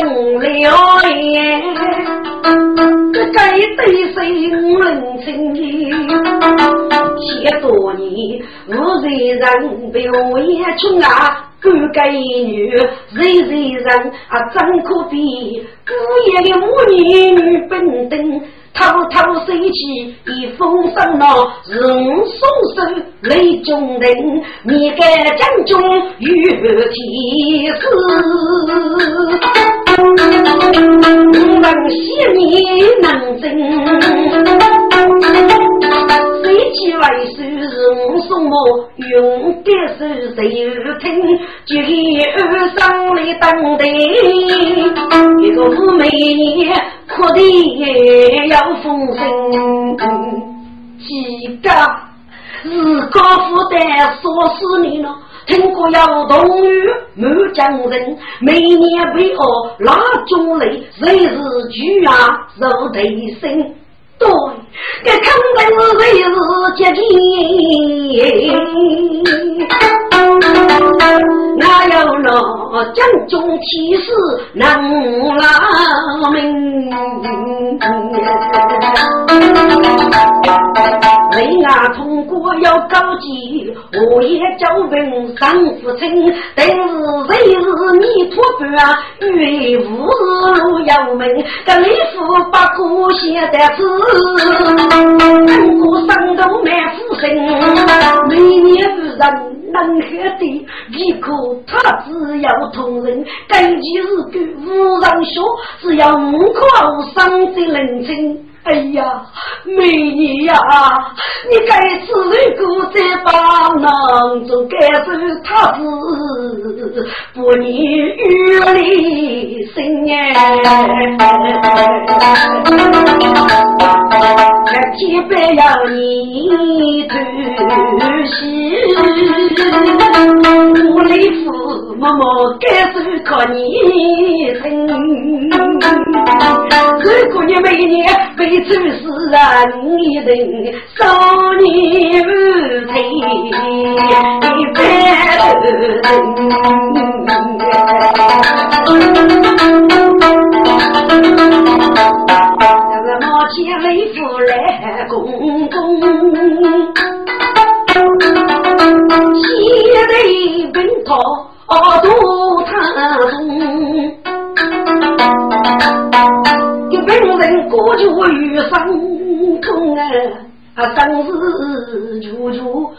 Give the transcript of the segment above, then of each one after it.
人了眼。这该对谁人情的？写多年，我虽然被我也穷啊，干该女，人人人啊，真可悲，姑爷的母女女本等。偷偷收起一封信咯，人送手雷中人，你该将军与天使。我问谢你能真。谁去为首是我送我用的手谁听？就给二上来等待，一个五美女哭的也要风声。几个是高富的说是你了，听过要同于满江人，每年为我拉中泪，谁是举啊受得生？对，这肯定是为是接近，哪有那将军气势能拉命？为啊通过要高级，我也叫文上父亲，但是谁是弥陀佛啊？与无路有门，这李府把故写的字。人过山头满腹心，每年无人能喝的，一颗他只要同人，根基是个无人学，只要五口上的人情。哎呀，美女呀，你该是如果在帮忙中，该是他是不你雨里心哎，千百要你偷袭，我的父母该是靠你疼，如果你每年被。一出是人一人，少年不退一百人。那个马前雷夫来公公，千里奔逃渡他中。本人过去遇上痛啊，啊生死处处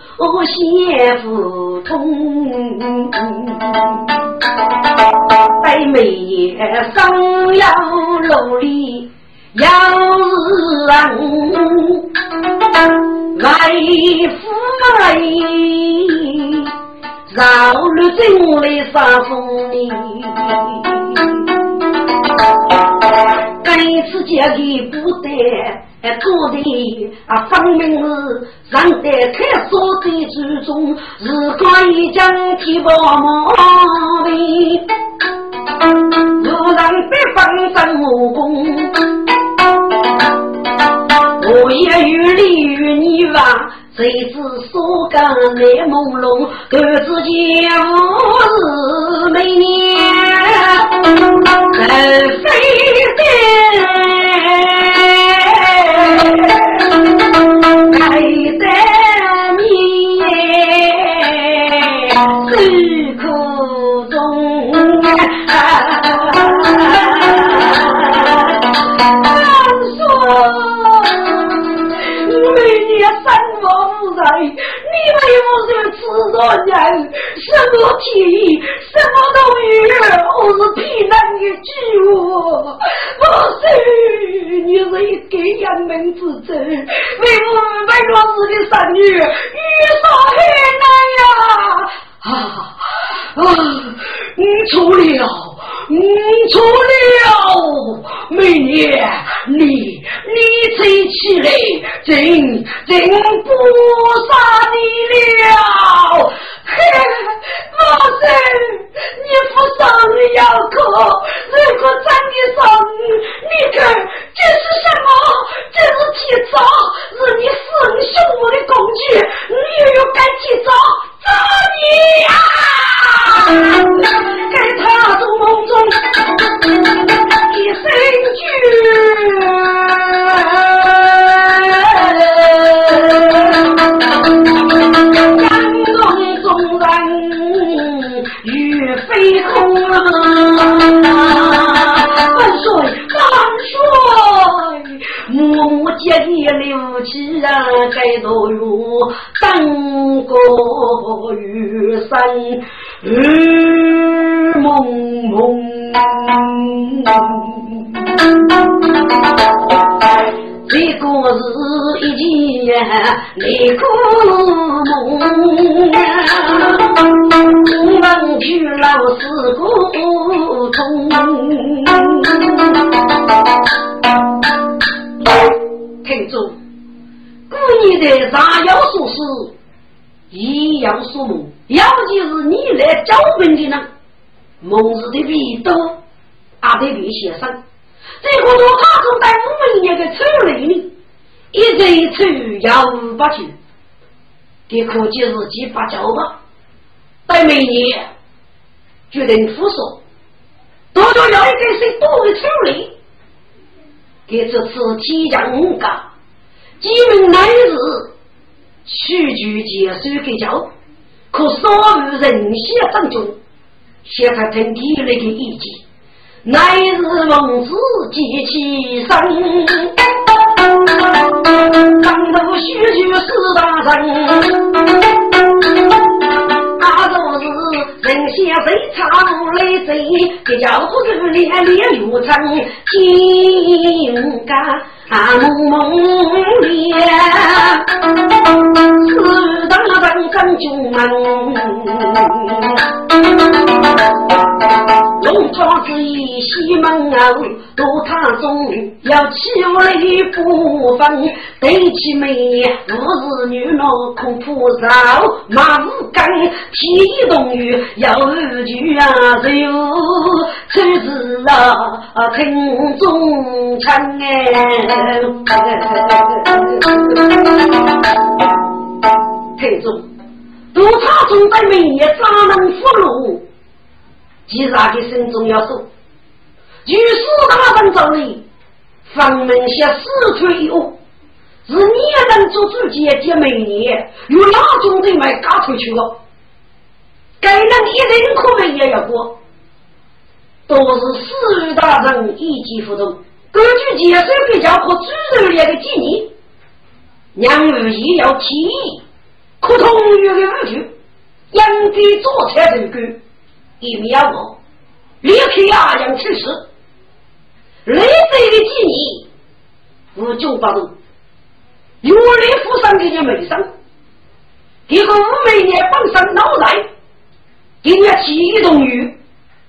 险不通。北美上要努力要人，来福来，绕路进来杀风泥。每次接的不得，做的啊，分明是让得开锁的之中，如果一将提包毛病，如让别放生武功，也与你与你吧。谁知所干泪朦胧，各自见无是美年，梦是的比多，阿得比先生。这个多他中带五年的丑女呢，一人丑要五百斤，这可计是几百交吧？待每年决定复说，多多要一个谁多的丑女？给这次提降五个，几名男子取据结束给交，可少于人血当中，现在听地那个意见。乃是孟子记其生，当头须臾四大人，他都是人先谁唱来谁，这叫不是连连如成金刚蒙蒙脸，四大人真就门。龙庄子一西门后，多他中要起来不分，对起美五是女郎恐怕少，马是刚天动雨要二句啊，只有只是啊听中唱哎，听中多他中在美也咋能俘虏？其他的心中要说，御史大人走里，房门下四处一屋，是你人做主姐姐美年，有哪种人买嘎出去了？该人一人可能也要过，都是四大人一起服动，根据解释比较和主人列的建议，两日也要提议，可同意的五句，应该做才成功。一秒我立刻压将去世，累赘的几年无九八度，有人负伤给你没伤，一个五美年本身脑袋，给你气动于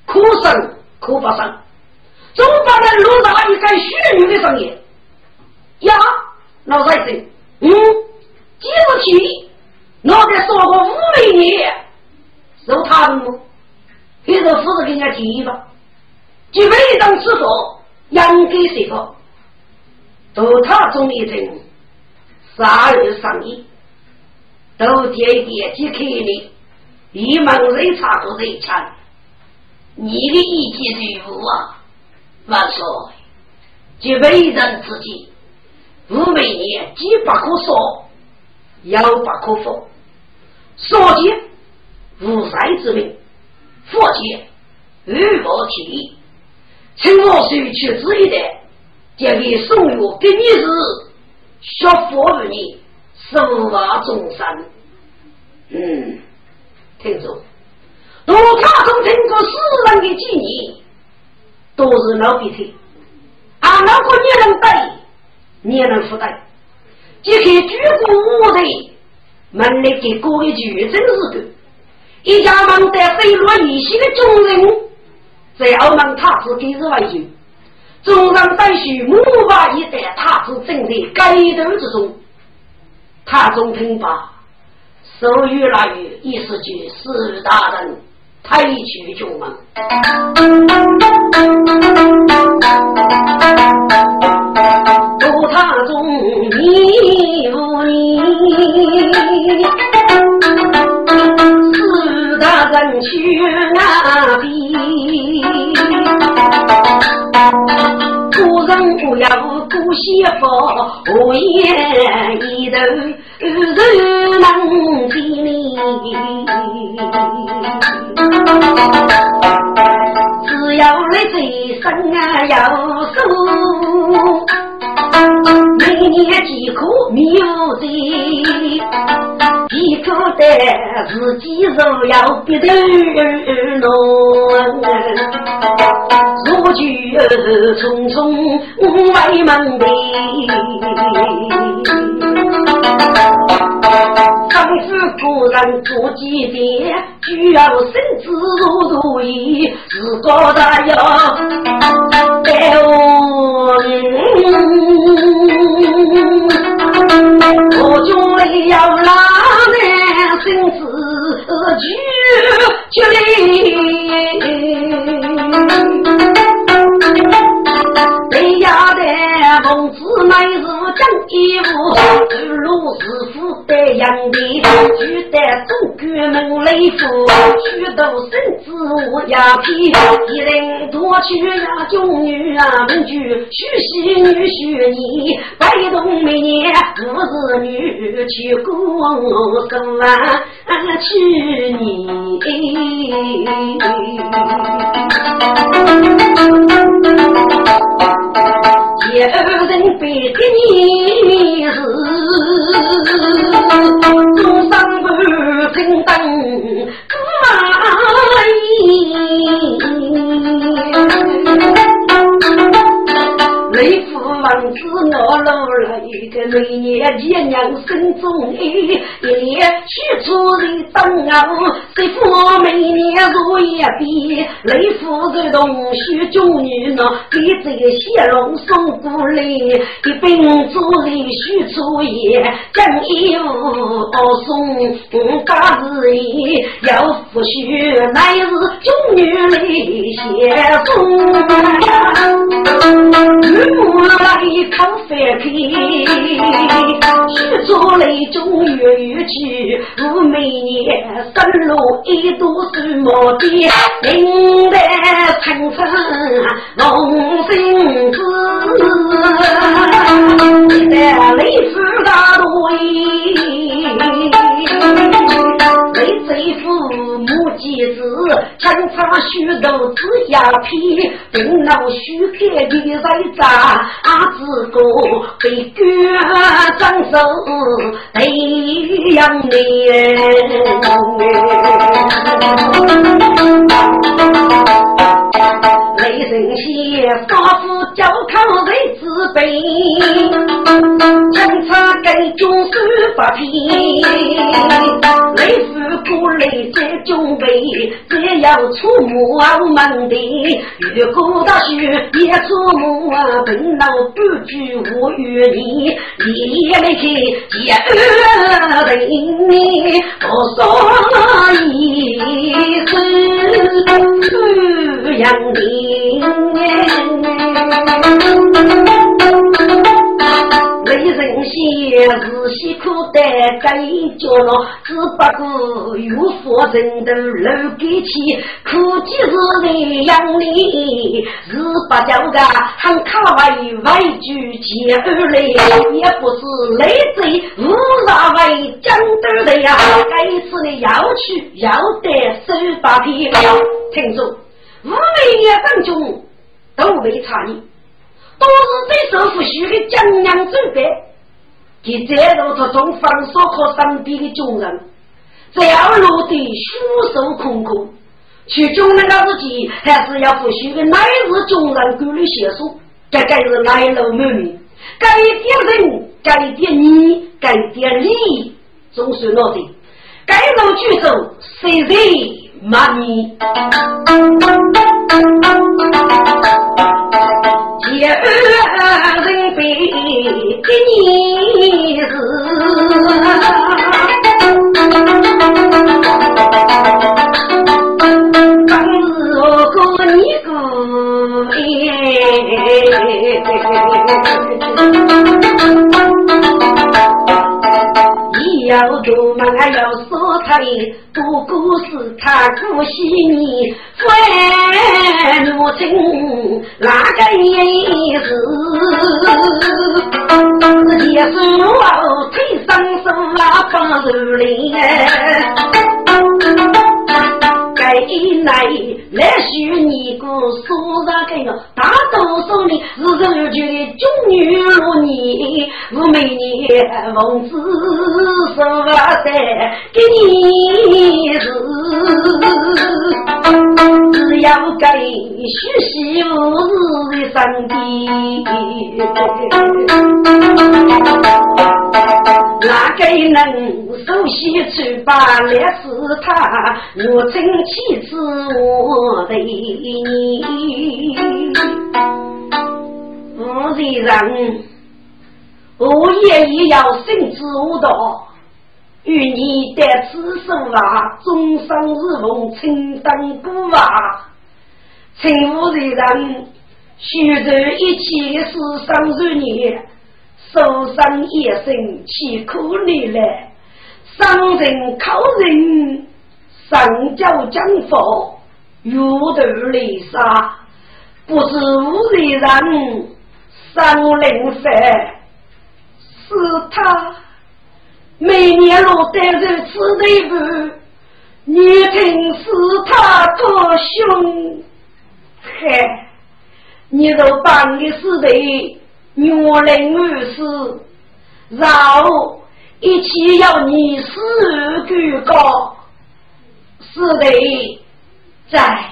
可生可不生，总把那路上一个虚女的声音呀，脑袋子，嗯，几日起，脑袋说过五百年，受他的么？这个夫子给人家提议吧，就每当吃饭，应该谁个？都他中一层，杀人上衣，都点点击开的，一门人差都人强。你的意见如何啊？万岁，就为人之己，五百年既不可说，又不可否，所见无才之名。父亲，玉宝提，请我收取之一的，交给宋玉，给你是学佛于你，守法终身。嗯，听着，如他从听过世人的建议，都是老鼻涕，啊，老个你能背，你也能负担。即刻举国的门里给过一句，真是的。一家忙得飞落一息的众人，在澳门他是今日为主，众人待续木马一带，他是正在街头之中。他中听罢，手语那语，意思就是大人抬举军门。路他中你无你，人去哪边？古人不要古稀佛，何言一头人能比你？只要你这生啊有数，每年几颗米五钱，一口袋自己肉要别头浓。我举匆匆外门的，丈夫果然做几遍，就要身子如如意，自个大要带我，我就要拉举起来。谁家的孟子乃是讲义务，二路师傅带杨的，取得中国门雷府，许多孙子我呀皮，一人多娶呀中女啊门居，娶媳女婿你，百动每年五子女，娶公更完娶你。二人背给你是中上不平等个每年爹娘生中爱，一年娶出人当熬，媳妇每年如一比，雷夫人同许中女呢，给这个谢龙送过来，一并主人许出也，将衣服送八日夜，要夫婿乃是中女来谢送。一口饭开，许做雷中月月去，我每年生落一朵树毛的，明白春风龙兴子，在雷府大队，父母几子，长发须头子牙皮，病脑虚开的人渣。自个被割张手培养的，雷神仙仿佛教靠人自卑，警察跟军士发皮，雷夫过来在准备，只要出木门的，如果大雪也出木啊，本老。不惧无与你，你没去接二等你，我说一不养为人先日西苦担该角落，只不过有佛人头楼给起，苦即是人养你，是不叫个喊卡为外举接而来，也不是累赘无啥为讲得的呀，该次的要去要得手把皮，听说五位爷当中都没差异。都是对首富许的江洋准备，给这路途中放所可身边的穷人，只要落得虚手空空，去穷人的自己还是要富许的乃是穷人管理写书，这该是来路满面，该点人，该点你，该点你，总是我的。该走就走，谁谁骂你？第二人被给你是，当日我过你过你要出门还要说他的不过是他姑息你，父母亲哪个也是？也是我腿上手啊绑手链。该来来许你个说啥个哟？大多数的是受觉的中女如你，我每年奉旨说的给你是，只要该许媳妇的上帝，哪个能首先去把烈士他我真。妻子，我对你，我虽人，我也也要心知我道，与你得此生啊，终生日梦，情当孤啊，情无人人，须得一切世上如你，受伤一生岂可怜来，伤人靠人。上交江佛，入头雷沙，不知无人人，上灵佛，是他每年落得如此地步，你听是他多凶，嘿，你都帮的是的，女人而死，然后一起要你死举高。是的，在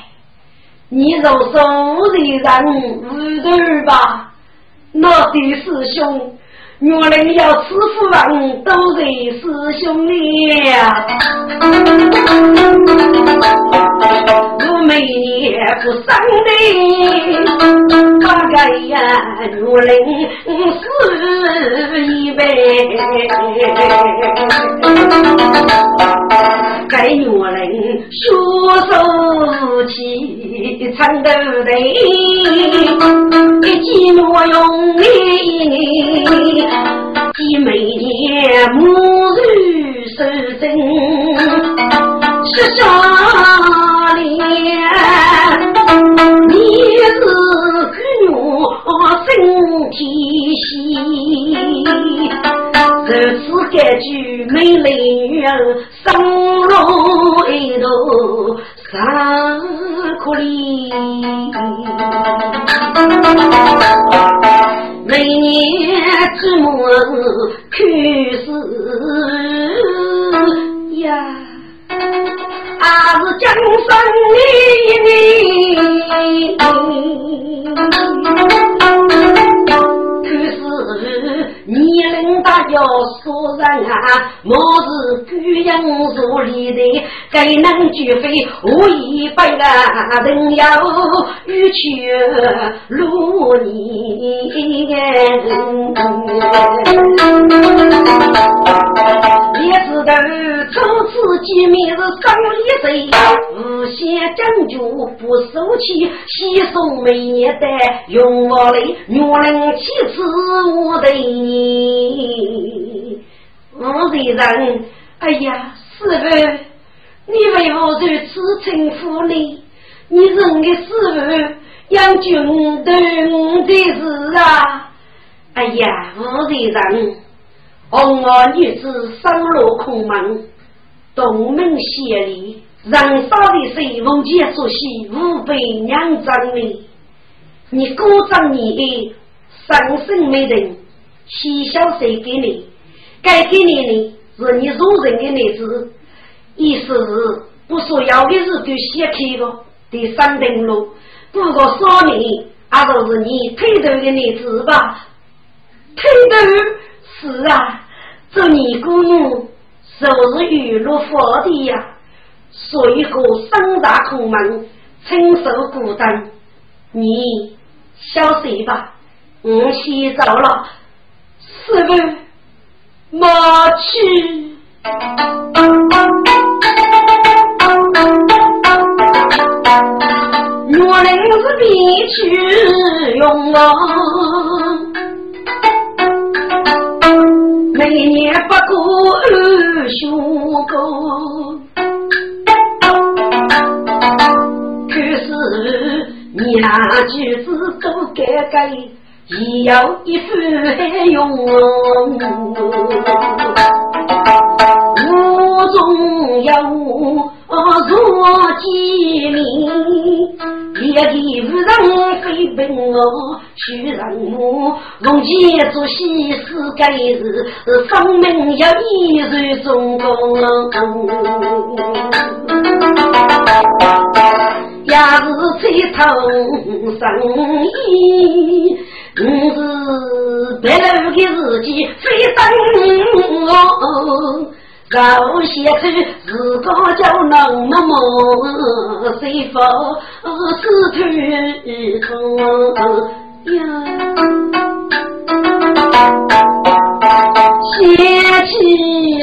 你若说无人人无头吧，那的师兄，原来要吃苦饭都是师兄呀。我每年不生的，大概呀，原来是一辈。该原来说手起唱得对，寂寞用力，几每年母女守贞，是啥哩？你是个我身体细。如此感句美丽女儿，生路一途三苦里。每年寂寞去世呀，还是江山里。年龄大要说人啊，莫是孤阳如里的，该能绝非无一百个人要欲去如你。也知道初次见面是生离谁，无限讲究不受气，稀松每年的用我的女人妻子我的，我的人，哎呀，师傅，你为何如此称呼你？你认的师傅养军队的事啊？哎呀，我的人。红儿女子生落空门，东门协力，燃烧的水奉节所喜，五百娘长你，你鼓掌你生身没人，喜笑谁给你？该给你的是你主人的女子，意思是不说要的是就先开个第三等路，不过说你，啊，都是你推头的女子吧？推头是啊，这尼姑母就是雨落佛的呀，说一个三大空门承受孤单。你消息吧，我先走了，师傅，马去。我人是必去用啊，每年不过二十个，可是娘舅子都改改，也有一番用。无中有若机灵。烈地无人飞奔我去人母，从前做西施该是生命要依然中国，也是最头生意，我是白了的自己非等我。高写出自个叫能么么，谁否是头痛呀？写起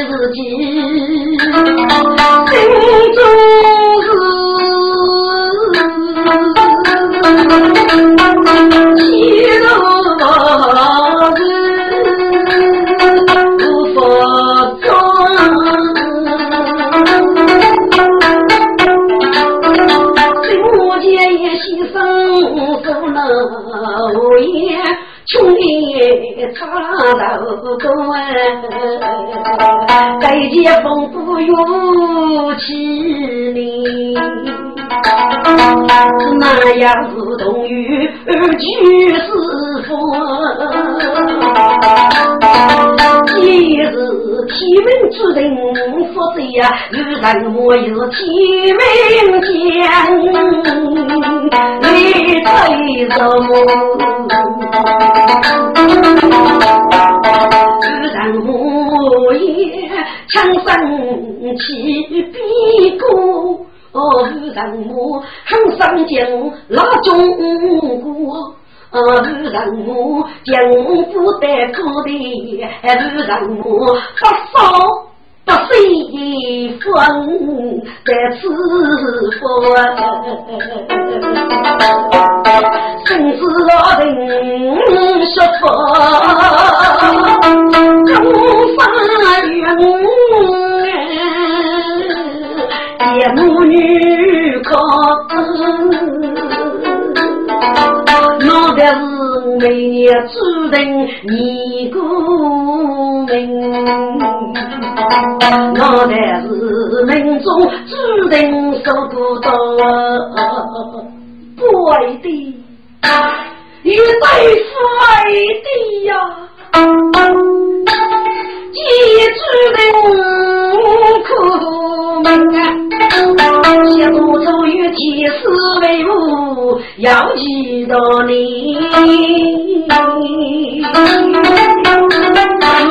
自己心中事，见风不有气力，那样子同于居士夫，今日天命之人福泽呀，日人莫有天命见，你推什自也强生气比过，自然我很上进老中国，自然我政府的土地，自然我发烧。不随风在此佛，生死我人说佛，中法缘，每年注定你过命。我乃是民众注定受孤独，不为的，与对夫为的呀，既注定苦命，写多少与天师为伍，要记得你。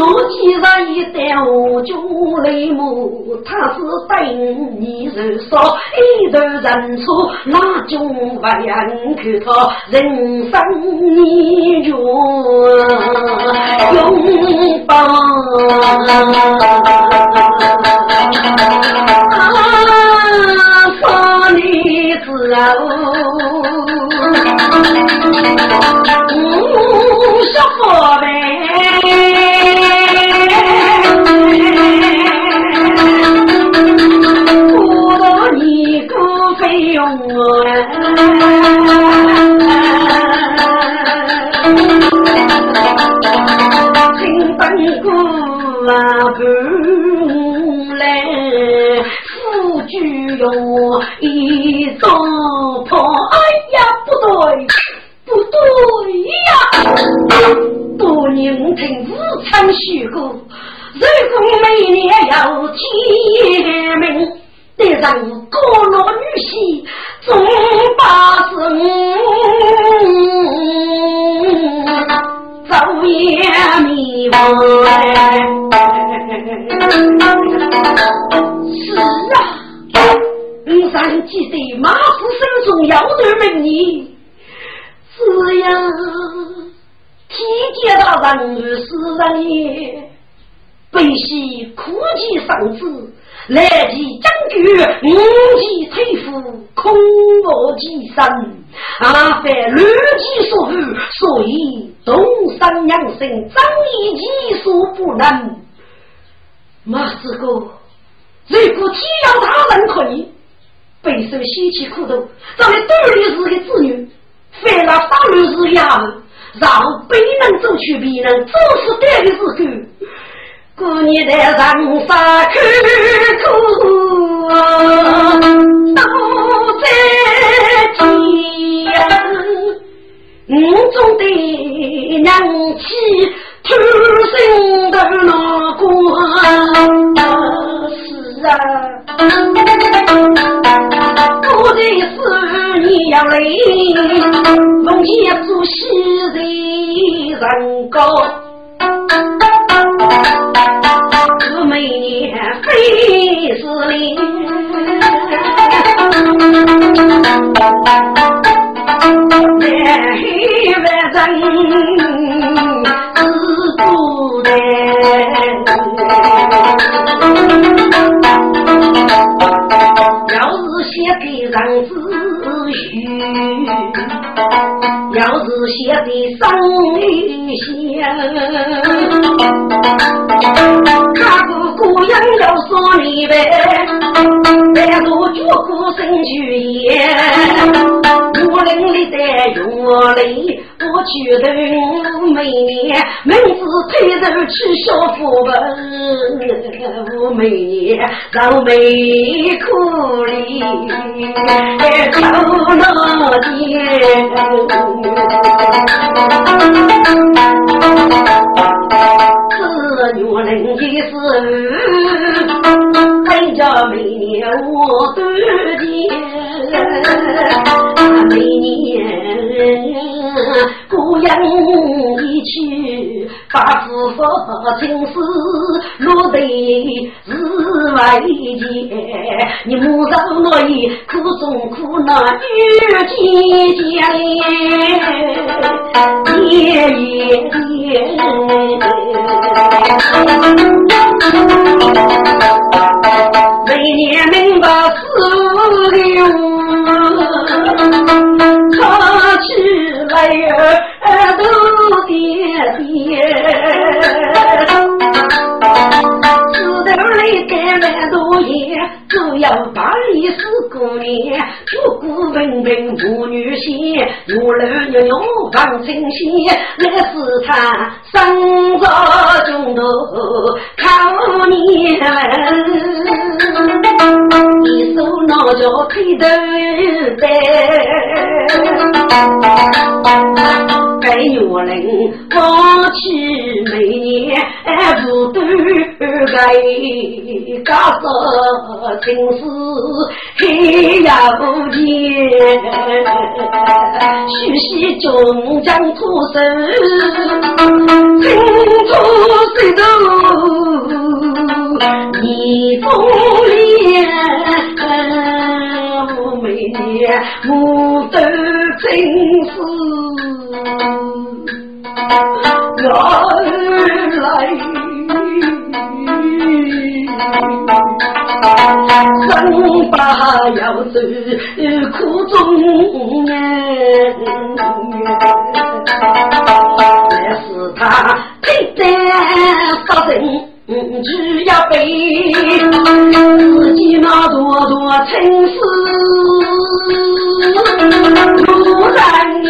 我既然一代我中泪目，他是等你受伤，一头认错，那种不愿看他人生逆转拥抱。我说佛呗。听本姑啊，不来夫君哟，多年听武昌学过，如果每年要天命。得让高老女婿总把生早也是啊，你三记得马虎生中要儿问你，只要体检大人如是人也，悲喜苦其上子。来其将军，五其推夫，空我其身。阿凡乱其所欲，所以东山养生，张以其所不能。马师哥，如果天要大人可以，备受稀奇苦毒，咱们多律师的子女，犯了法律是衙让别人走去，别人做事对的时候。过年的人杀苦苦，都在天。五中的娘气出生的那个是啊，我的是你要来，梦见做喜的人高。我每年费死力，来万人自不得。要是写给人子虚，要是写的生理他不姑娘要说你呗，来做绝苦生去也。我领里的用力，我觉得每年名字推着去小福本，我每年让梅苦里走那是女人的事，跟着每年我多见，每年姑娘一去，把知府亲事落得日外间，你莫让我一苦中苦难遇见家爷爷每年明白四六，他起来儿都爹爹。只要大理寺过年，烛鼓文文妇女仙，月儿月月放清线，那是他生着中头靠年，一手拿着推头担。该月令过去每年不都该家着情事黑呀不见，须系中将土生，清楚谁都你风莲，我每年不都情事。原来生把要走苦中年，那是他配得杀人。只要背自己那多多情丝，如然年，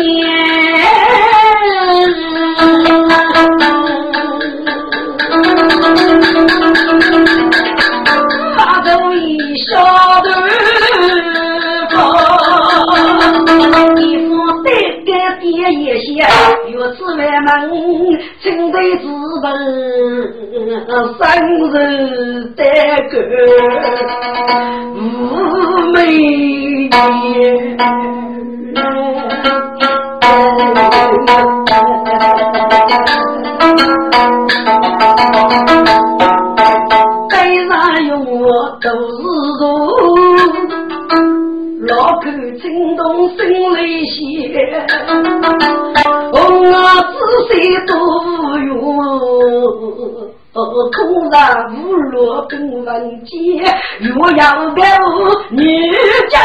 山人的歌峨眉巅对那永都是如老狗情动心里弦。红了知心度空然无落兵文杰，若要表女将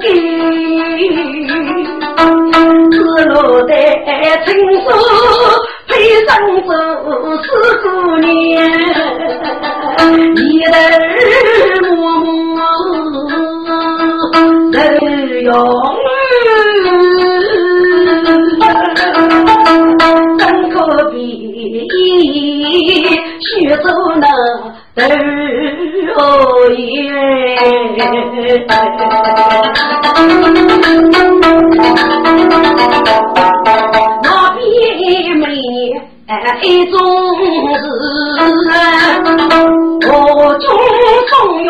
给，自落的情书配上这四姑娘，一对默默都永真可比。去走那头耶，那边美一种是，我中从容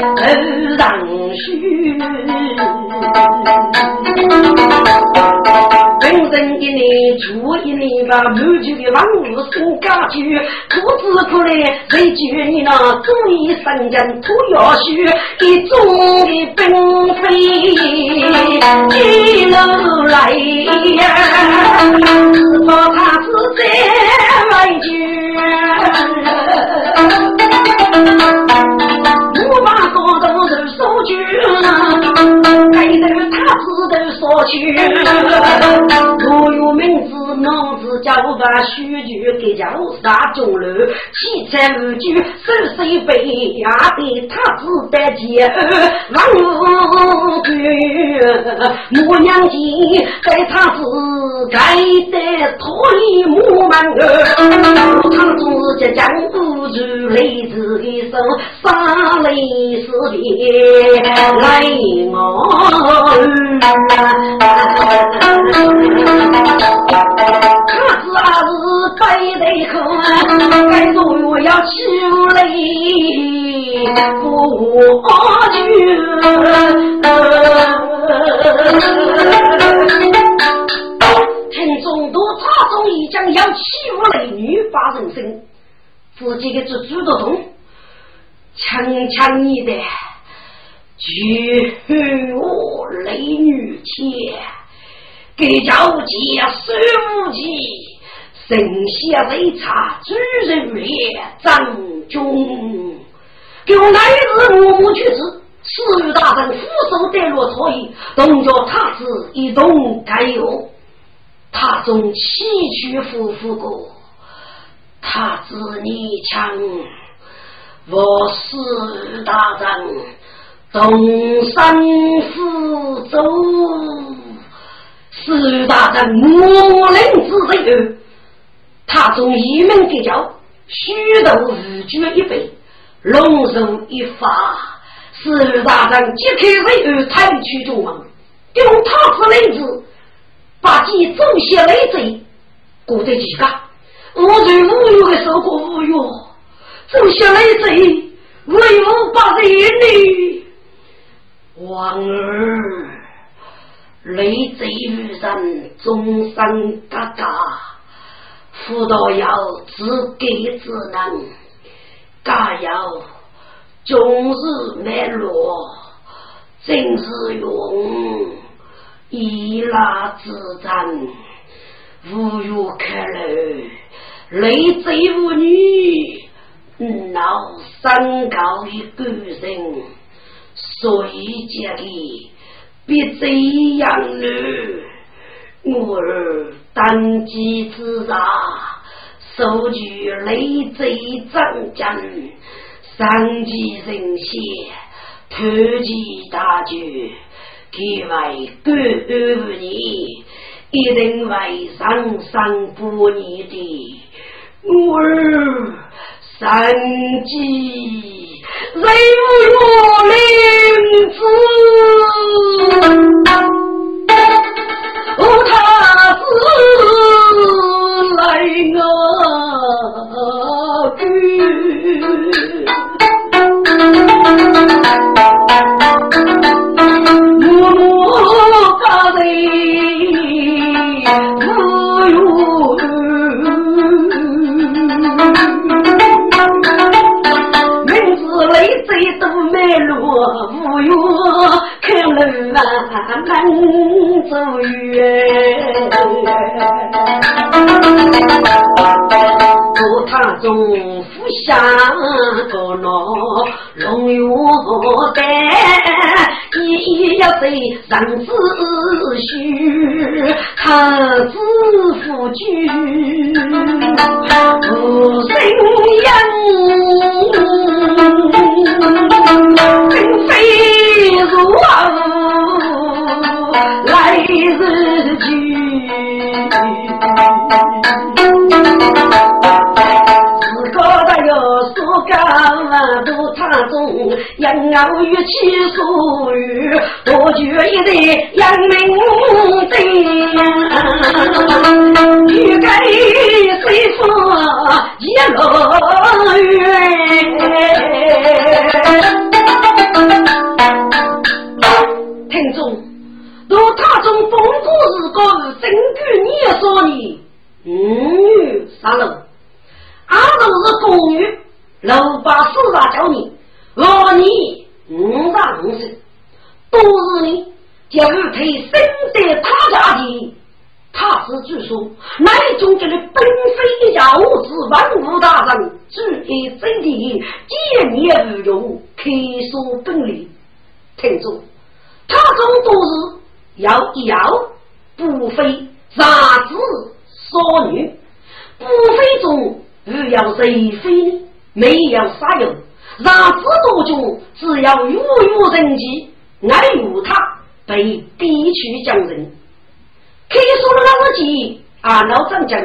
头上须，本身一年住一年吧，满足的房屋送家具，苦子苦来谁救你那忠义圣人土要须，一种的兵非一路来呀，只怕他是在外救。我把高头都收去，回头他只头说去。我有名字，名字叫把须臾，给叫杀中楼，七彩无惧，手手背压的他只得接王军。母娘亲在他是该得脱离母门儿，他只接将不住泪子一手杀泪。你是别来我，可是儿是背对口，该说我要求你不去。听众多差中已将要欺负雷女发人生，自己的这猪都懂。强强你的，举我雷女前，给叫姐手无忌，神仙为差主人烈张军，给我来日默默去子，赐予大人俯首得落错意，动作他子一动该有，他中崎岖夫妇过，他子你强。我是大人，东山福州，是大人木林之人，他从一门结交，虚头日举一杯，龙首一发，是大人揭开为儿抬去中王，用他之雷子，把其走下来贼，过得几个，我在无忧的受过无忧。走下来贼，为我把人女，王儿，雷贼遇人终身嘎嘎，辅导要自给自能，加油，终日没落，真是用一拉之战，无药可留，雷贼无女。老山高的个人，谁家的别这样了？我儿当机之杀，收据累贼战争，伤及人血，突击大局，给为各你，一定为上上不你的我儿。三季人无灵子，哦，他是来我居，走远。路他中府下个闹龙云在，一要对上子虚，他子夫君无生养，并非如来日养儿育妻所欲，多举一代扬名的，欲给谁说一乐园？听众，如他中风骨是个真句你说你，嗯，啥人？阿都是公女，老把四大教你。我你五大五十，都是你就是推生的他家的，他是据说乃中间的本非妖子万物大人，注意真理，见念无用，开说本领。听住，他中都是要一要，不非杂子少女，不非中不要谁非呢？没有啥用。让子多中，只要悠悠人气，爱有他被低去将人。可以说了那个几啊，老张讲，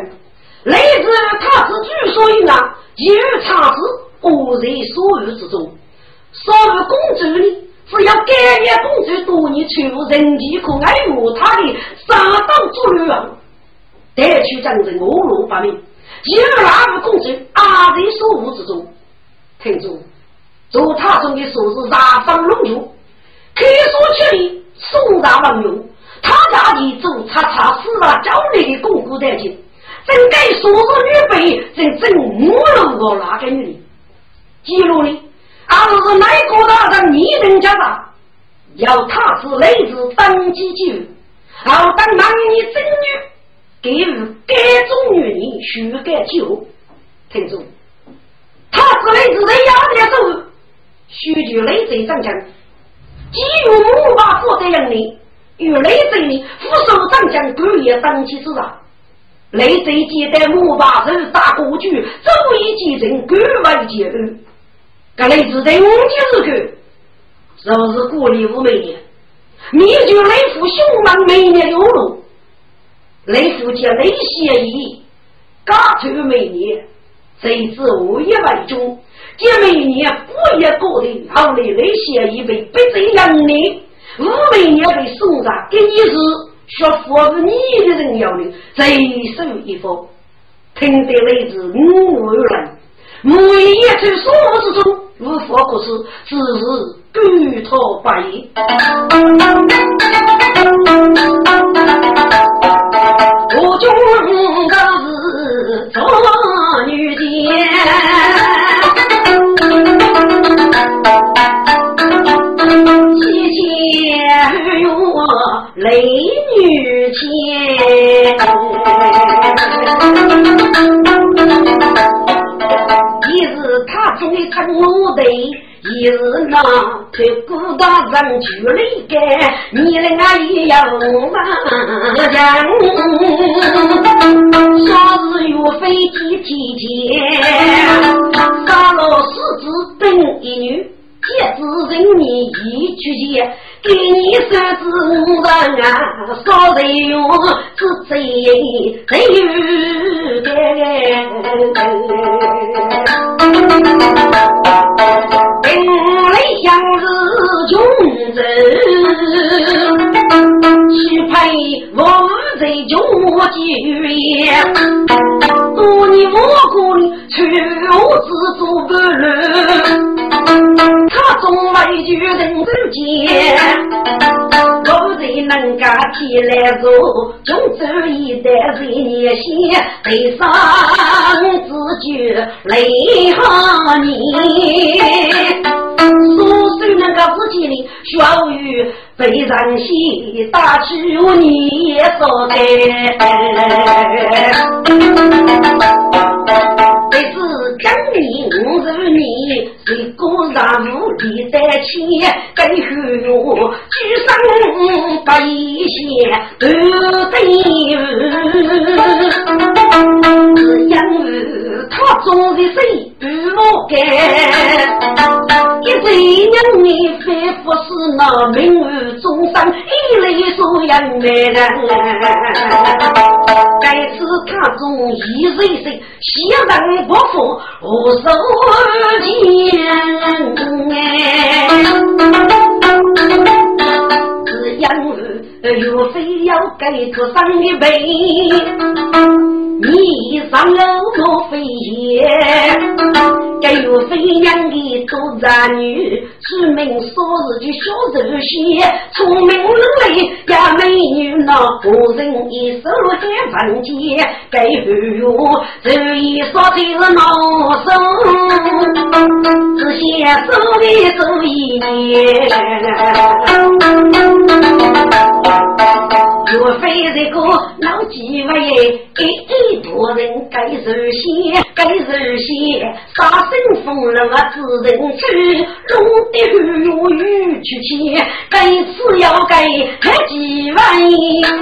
来自他是据说一啊，一日差事，我在所遇之中。所谓公主呢，只要改变公主多年出人气可爱有他的杀当主流啊，得去将人我路发明，一日那个公主阿，在所无之中，听住。做他中的说是大方龙游，可以说起来送大王用。他家的做叉叉四大交内的巩固代金，真该说是女辈，真正没有过那个女的。记录呢，俺是哪个大人你人家的？要他是来自当机酒，要当男女真女，给予该种女人许个酒。听住，他是来自在亚洲手。须据雷贼上将，既有木马负责人呢，与雷贼呢副手上将各也当起之上。雷贼接待木马人打过去，周围几人各外接恩。这雷子在五级时刻，若是过礼物每年，你就雷府凶猛每年有路，雷府见雷协议，家头每年，谁知无一为中。姐妹年不也过的，后来那些已被逼这样的，五每年被送上，给你是说服是你的人要的，最手一方，听得来自五万人，每一处说话之中，无佛可是，只是感托百言。我中个是日那推古大人去了一个，你的俺也要万将，啥日岳飞提提天，杀了四子等一女。借子人你一去见，给你三子五人啊，少人用只贼贼本来想是穷人，去配我贼穷几多年我过求自做不乱。他总为举人之间，我才能够起来做，穷走一代人年先，悲伤自觉泪哈你，所最能够自己的小雨被人洗，打去你也说的。想你，我是你是个人无力在起，该许我举生不一些都得，是养育他中的谁不我干，一对娘你非不是那名誉终生一泪所养的人，该次他中一岁岁，西人不服无手剑哎。儿又非要给出生一辈，你上楼我非也，该有非娘的做男女，出门说日就小手些，聪明伶俐呀美女那无人一手还房间，该有这一说就是闹手，只写手里走一年。若非这个老几位，一多人该受些，该受些，杀生疯了我自人去，弄得如鱼去去，该次要给还几位？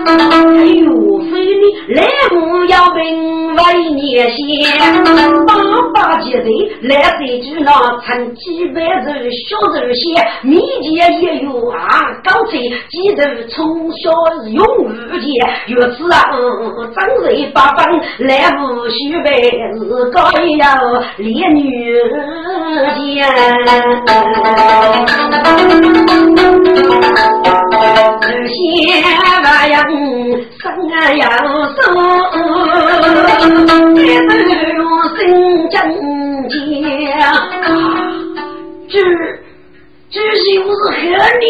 哎呦，非你来不要兵为年先，八八节人来这句那趁几百人小人些，民间也有啊，刚才几人从小用。无见，月子啊，长岁八分，来无须为是高要烈女间。这些玩意生要是何理？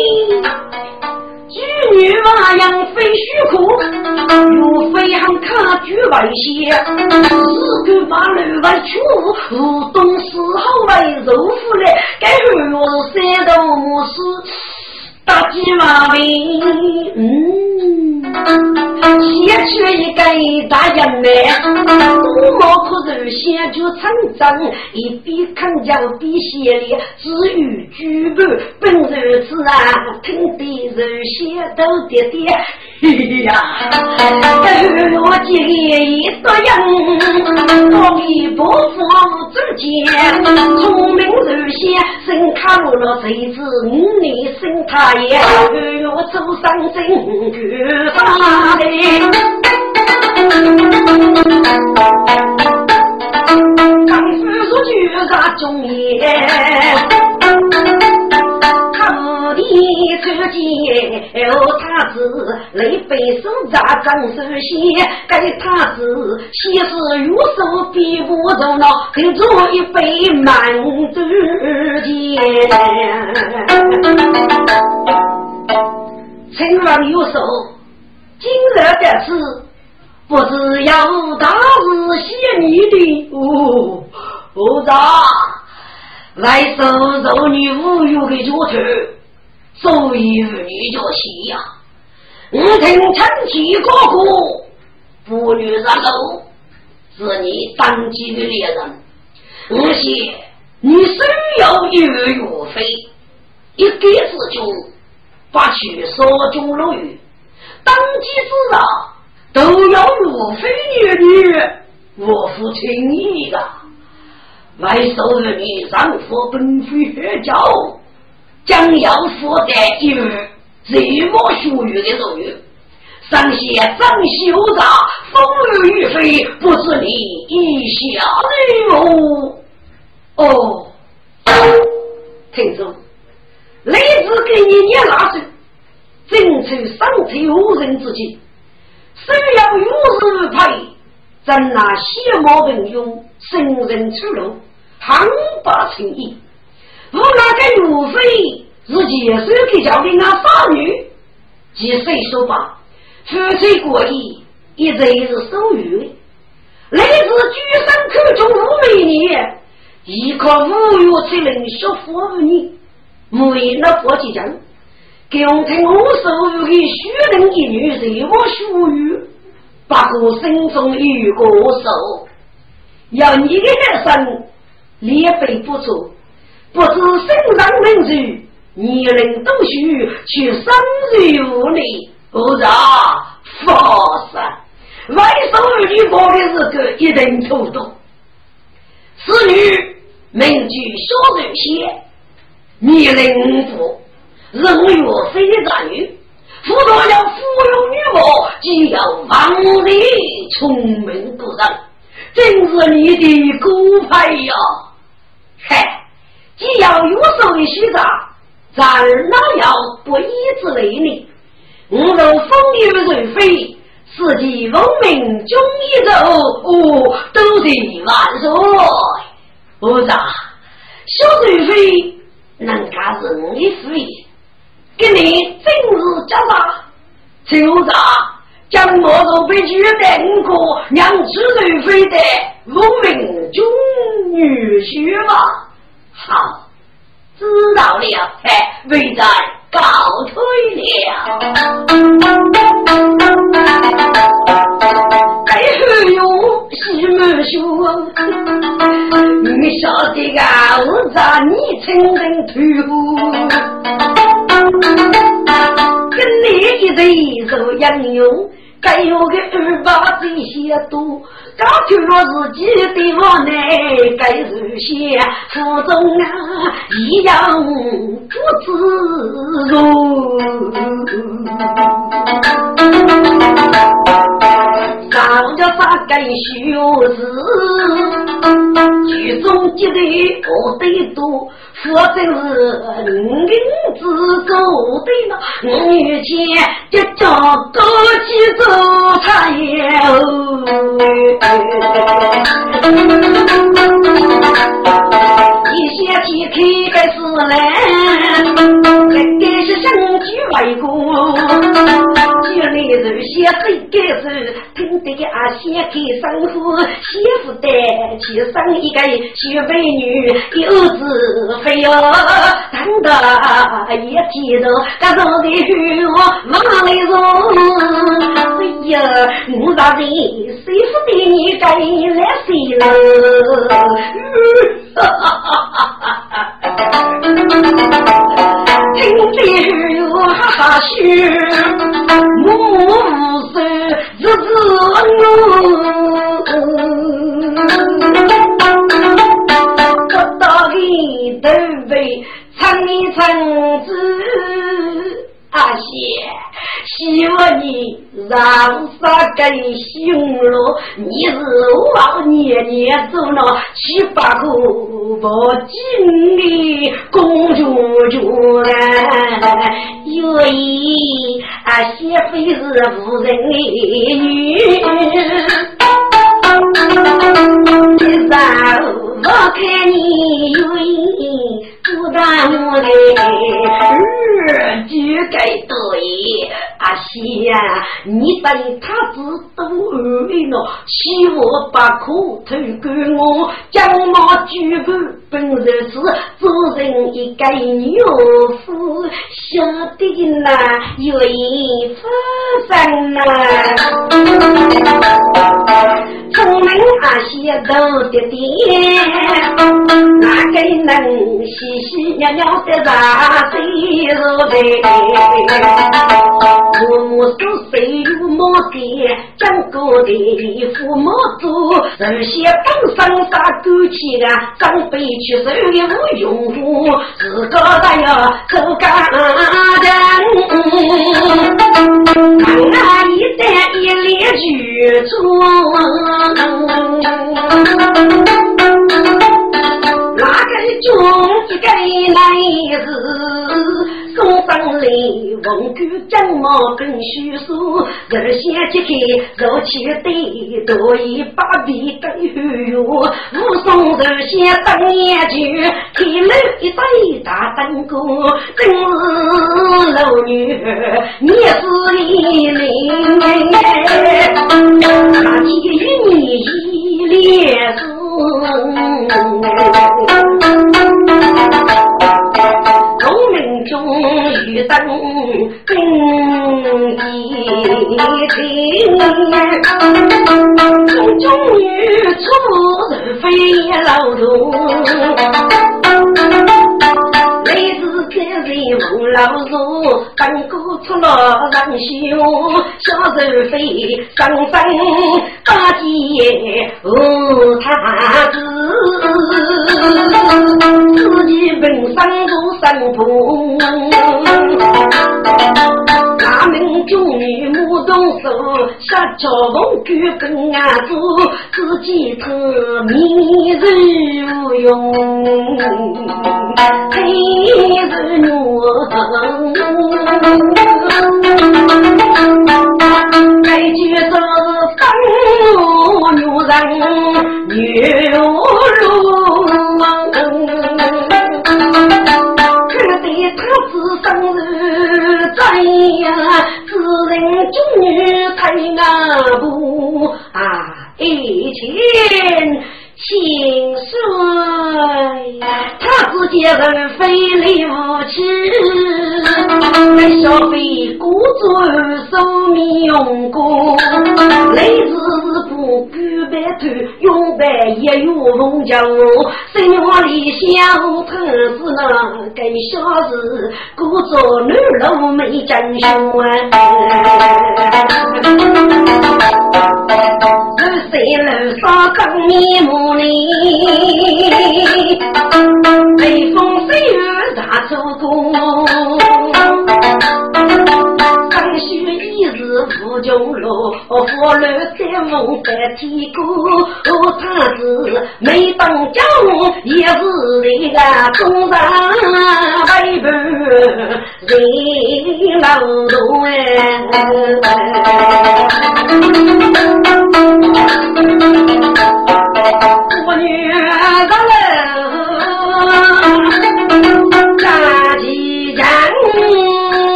妓女娃养非虚苦，若非喊卡举外些，四个把路外出，无东四后为肉夫来，该是我三头母师。大鸡马尾，大洋来，多么可是先就成长，一边看叫比写哩，至于举步本如此啊，听得人写都跌跌。呀，我今一个人，我一不负自见，聪明如仙，身卡落了谁知你身他也，我走上真去发的，刚夫说句啥中言。你出见哦，他子累背手扎张手写，该他子写是右手比不着呢，跟着一杯满肚间。陈王右手今日的事，不知要大事写你的哦，不咋来收受你无忧的脚头。所以儿女就喜呀，我听陈七哥哥不女上楼，是你当机的猎人。我写你虽有一岳飞，一个字就把去所中落雨，当机之上都要岳飞女女，我父亲意的，来收儿女丈夫本非学教。将要负担一日最末学语的荣誉，上写张秀才风雨欲飞，不知你意下内幕。哦，听众，雷子给你念哪首？正处上策无人之际，虽要与日配，怎拿邪毛文用，生人出路，hand 把情义。我那个岳飞是前手给交给那少女，几岁说罢，夫妻过意，一直是守约。来自举身口中无美女，一颗五月才能学佛女，为了佛几讲，共听我所有的虚灵一女随我属于，不过心中有个数。要你的人生列备不足，不知身上名句，年龄都虚，却生如无力，不然发誓，外甥女过的日子一定出动。此女名句小人些，年龄不人月非男女，夫若要富有女貌，既要王的聪明不人。正是你的骨牌呀！嗨，既要有手的虚长，咱哪要不义之类呢？我若风雨瑞飞，四季文明终一走，哦，都得万岁！部长，小瑞飞能干人的事给你正日交上，酋长。将我都被取代五个娘子瑞飞的无名中女婿吗？好，知道了，哎，为在告退了。哎呦，西门兄，你晓得啊？我咋你承认退跟你一对手杨勇。该有个二八这些多，搞出了自己的无奈，该如些负重啊，一样不自如。咱家啥该学子，剧中记得我得多。我真是银子做的嘛，女钱就叫高起做茶叶一些天开始来，身体外公。原来是些谁该是听得啊？先开生活，媳妇带去生一个小美女，有子非要等到一天头，干着的雨我忙来着。哎呀，我大人谁妇的你该来谁了？哈！听得雨哈哈笑。我无声，日子我到里头被唱一唱子阿些。希望你让啥个行路，你是我年年做了七八个不经的公主主人，愿意啊，谢非是夫人的女，一早我看你愿意。不但我的就该对阿西呀，你对他子都安慰了，欺我不可偷给我，将马举过本日子，做人一个懦夫，晓得呐，愿意发生呐。出门阿些都的爹，哪个能细细尿尿的啥子肉父母是谁有毛的，讲过的父母做，这些本身啥骨气啊，长辈去受也无用，自个咱要口干人，一旦一脸举出。哪个穷一个来日？送上来，文具正毛更虚数，热线揭开，热气得多一把笔更有用。武松热线当眼球，开了一对大灯哥，正是老女儿，你是一灵，那天与你一连中。灯灯一盏，空中雨出，是非老大。每次开人问老鼠，当哥出了人血，小手飞上山打劫无他子，自己本身如神婆，大门中女目动手，下脚风举根啊子，自己特迷人无用。一日怒，该举手当女人女路，看得他子生日在呀，人中女太阿不啊，一前。心碎，他自己人非礼无耻，那小辈故作受命用过，雷子不举白头，用白也有风叫，心里想，他是那个小子，故作女老没真凶在楼上更面目里，随风随雨大走过。一日赴穷路，佛路在梦白天过。他是没当家，也是那个中上为伴人劳动我女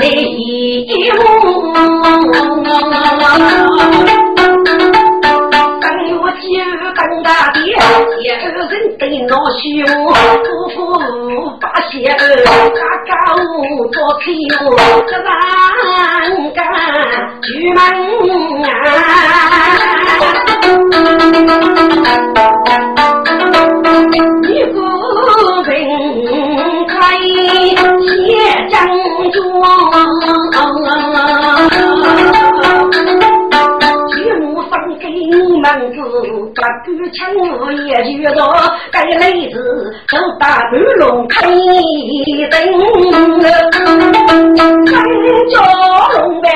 备礼物。更大的，也有人对我凶，夫妇把鞋儿嘎嘎舞做起舞，这三干举门啊，谢张门子把狗抢我也觉得该妹子走大半龙开灯，看着龙呗，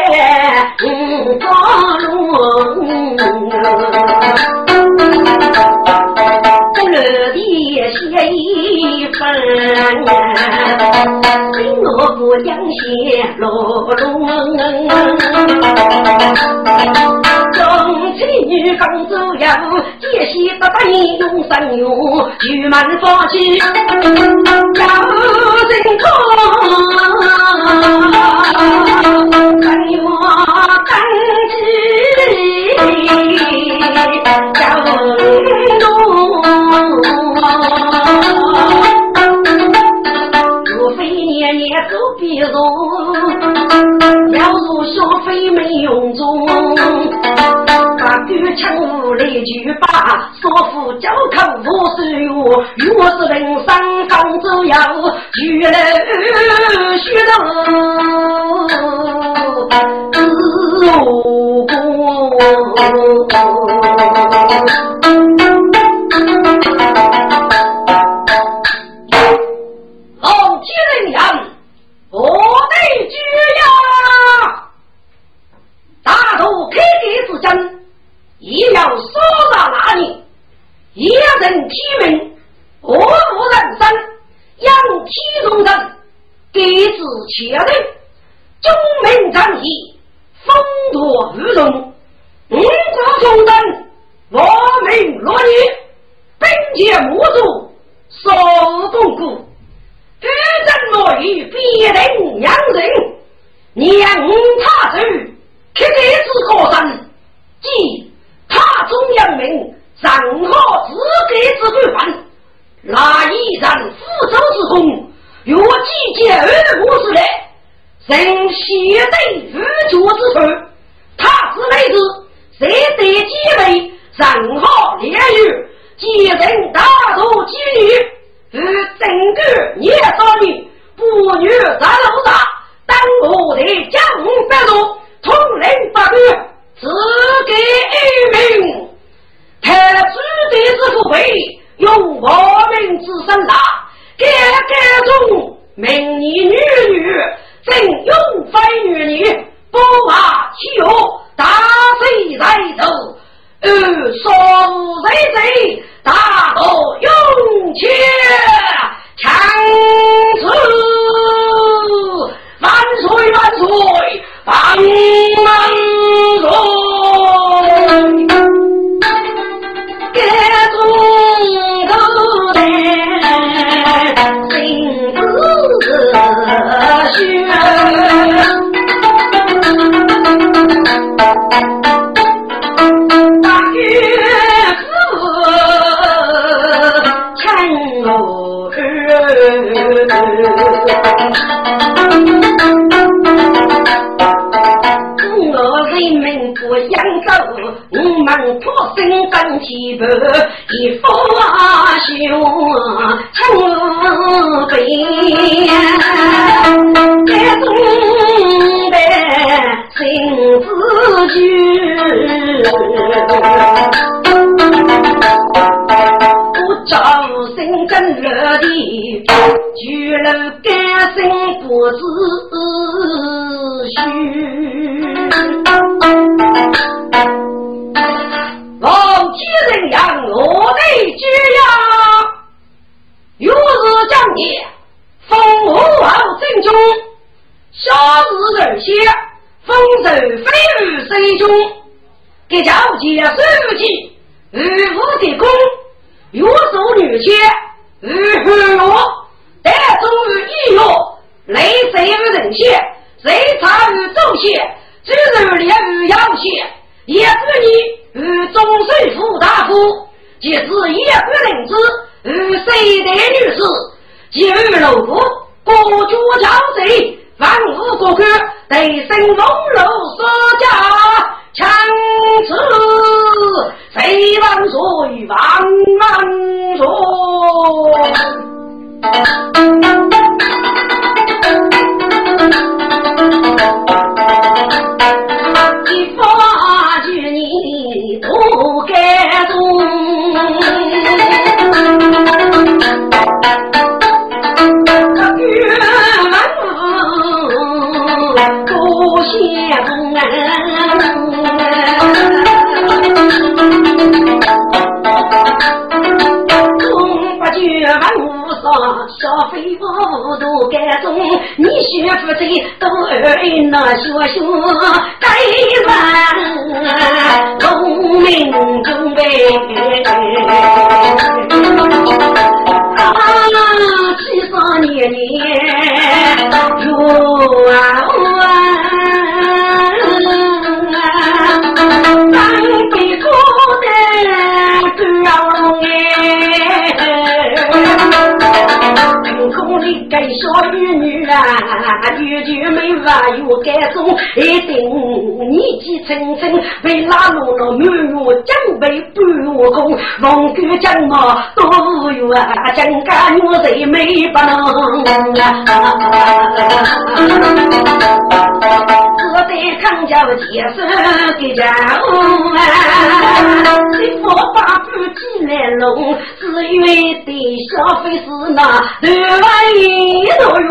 份，给我不讲写罗龙。中妻女方走右，解西不答应用神用，玉满放弃有人看，看我看起有路，若年走必如。要如小飞没用中，把狗抢无来就把少妇交头无手哟，若是人生方走要去了许多好，都儿女那学学该来。该中，一定年纪轻轻被拉入了满月江北半月空，龙哥将马都是月，将家女没不能？只得康家借手给家啊，这佛把不起来龙，只愿得消费是那头一朵月。